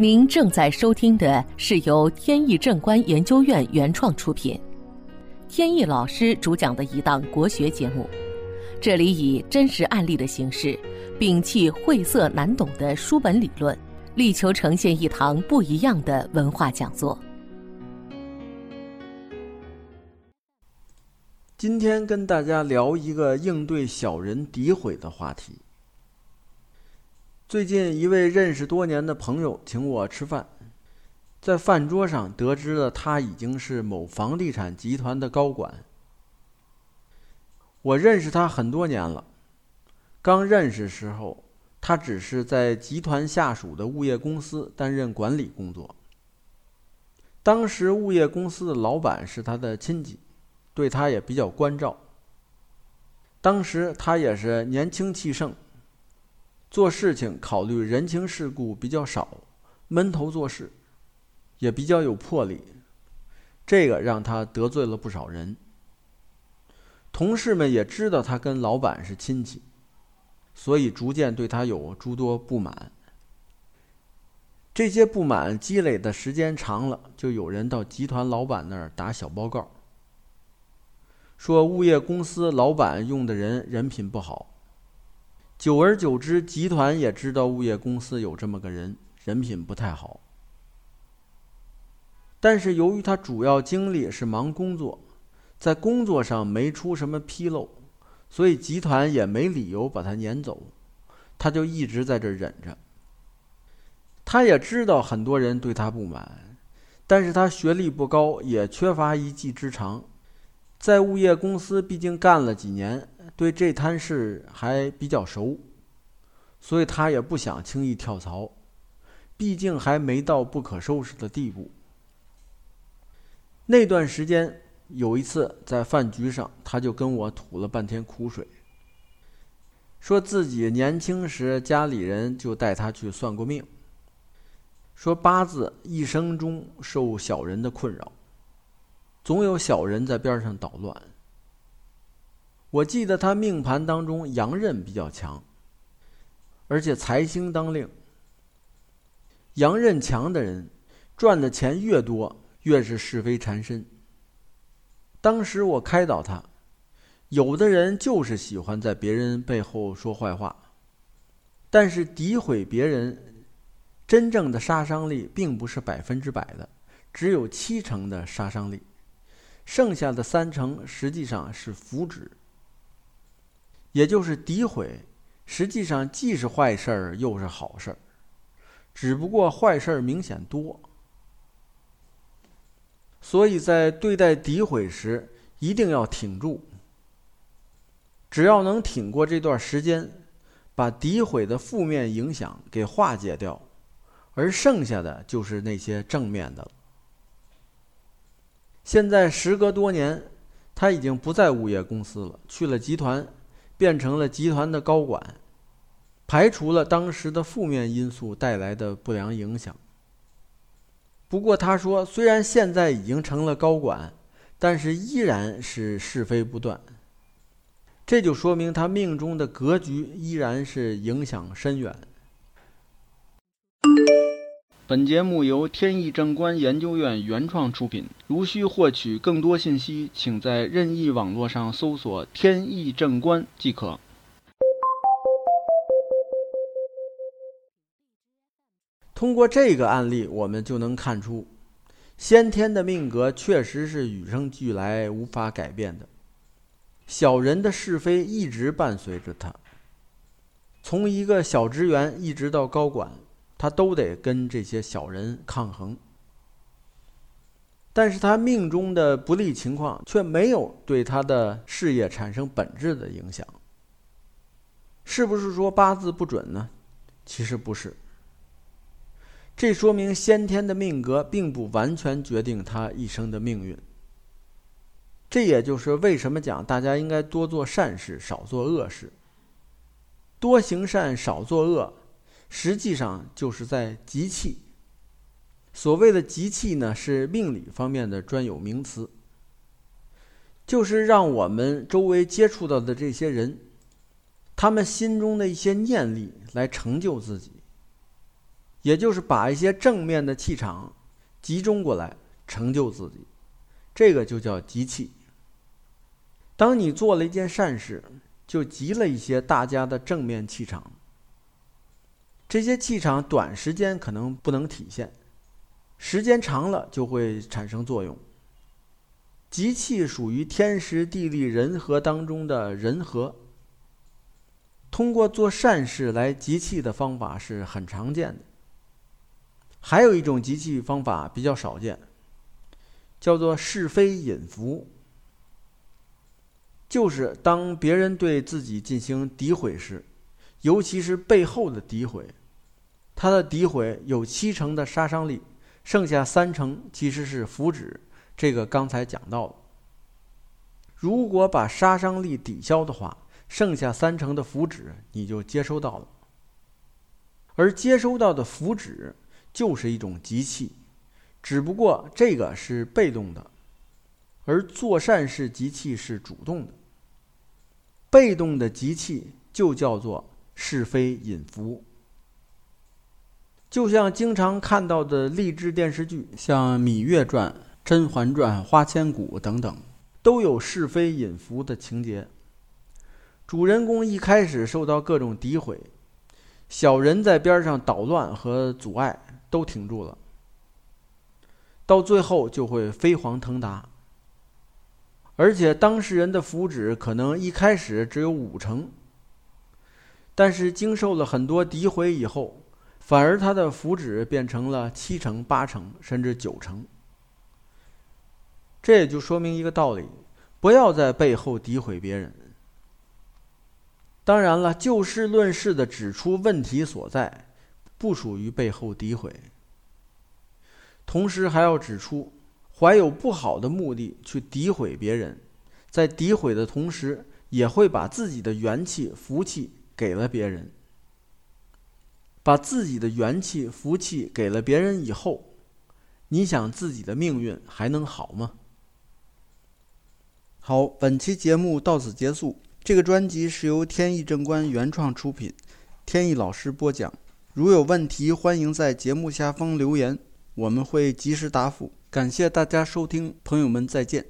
您正在收听的是由天意正观研究院原创出品，天意老师主讲的一档国学节目。这里以真实案例的形式，摒弃晦涩难懂的书本理论，力求呈现一堂不一样的文化讲座。今天跟大家聊一个应对小人诋毁的话题。最近一位认识多年的朋友请我吃饭，在饭桌上得知了他已经是某房地产集团的高管。我认识他很多年了，刚认识时候，他只是在集团下属的物业公司担任管理工作。当时物业公司的老板是他的亲戚。对他也比较关照。当时他也是年轻气盛，做事情考虑人情世故比较少，闷头做事，也比较有魄力。这个让他得罪了不少人。同事们也知道他跟老板是亲戚，所以逐渐对他有诸多不满。这些不满积累的时间长了，就有人到集团老板那儿打小报告。说物业公司老板用的人人品不好，久而久之，集团也知道物业公司有这么个人，人品不太好。但是由于他主要精力是忙工作，在工作上没出什么纰漏，所以集团也没理由把他撵走，他就一直在这忍着。他也知道很多人对他不满，但是他学历不高，也缺乏一技之长。在物业公司，毕竟干了几年，对这摊事还比较熟，所以他也不想轻易跳槽，毕竟还没到不可收拾的地步。那段时间，有一次在饭局上，他就跟我吐了半天苦水，说自己年轻时家里人就带他去算过命，说八字一生中受小人的困扰。总有小人在边上捣乱。我记得他命盘当中阳刃比较强，而且财星当令。阳刃强的人，赚的钱越多，越是是非缠身。当时我开导他，有的人就是喜欢在别人背后说坏话，但是诋毁别人，真正的杀伤力并不是百分之百的，只有七成的杀伤力。剩下的三成实际上是福祉，也就是诋毁，实际上既是坏事儿又是好事儿，只不过坏事儿明显多。所以在对待诋毁时，一定要挺住。只要能挺过这段时间，把诋毁的负面影响给化解掉，而剩下的就是那些正面的了。现在时隔多年，他已经不在物业公司了，去了集团，变成了集团的高管，排除了当时的负面因素带来的不良影响。不过他说，虽然现在已经成了高管，但是依然是是非不断。这就说明他命中的格局依然是影响深远。本节目由天意正观研究院原创出品。如需获取更多信息，请在任意网络上搜索“天意正观”即可。通过这个案例，我们就能看出，先天的命格确实是与生俱来、无法改变的。小人的是非一直伴随着他，从一个小职员一直到高管。他都得跟这些小人抗衡，但是他命中的不利情况却没有对他的事业产生本质的影响。是不是说八字不准呢？其实不是。这说明先天的命格并不完全决定他一生的命运。这也就是为什么讲大家应该多做善事，少做恶事，多行善，少做恶。实际上就是在集气。所谓的集气呢，是命理方面的专有名词，就是让我们周围接触到的这些人，他们心中的一些念力来成就自己。也就是把一些正面的气场集中过来，成就自己，这个就叫集气。当你做了一件善事，就集了一些大家的正面气场。这些气场短时间可能不能体现，时间长了就会产生作用。集气属于天时地利人和当中的人和。通过做善事来集气的方法是很常见的。还有一种集气方法比较少见，叫做是非引福。就是当别人对自己进行诋毁时，尤其是背后的诋毁，它的诋毁有七成的杀伤力，剩下三成其实是福祉。这个刚才讲到了。如果把杀伤力抵消的话，剩下三成的福祉你就接收到了。而接收到的福祉就是一种集气，只不过这个是被动的，而做善事集气是主动的。被动的集气就叫做是非引福，就像经常看到的励志电视剧，像《芈月传》《甄嬛传》《花千骨》等等，都有是非引福的情节。主人公一开始受到各种诋毁，小人在边上捣乱和阻碍，都挺住了，到最后就会飞黄腾达。而且当事人的福祉可能一开始只有五成，但是经受了很多诋毁以后，反而他的福祉变成了七成、八成，甚至九成。这也就说明一个道理：不要在背后诋毁别人。当然了，就事论事的指出问题所在，不属于背后诋毁。同时还要指出。怀有不好的目的去诋毁别人，在诋毁的同时，也会把自己的元气、福气给了别人。把自己的元气、福气给了别人以后，你想自己的命运还能好吗？好，本期节目到此结束。这个专辑是由天意正观原创出品，天意老师播讲。如有问题，欢迎在节目下方留言，我们会及时答复。感谢大家收听，朋友们再见。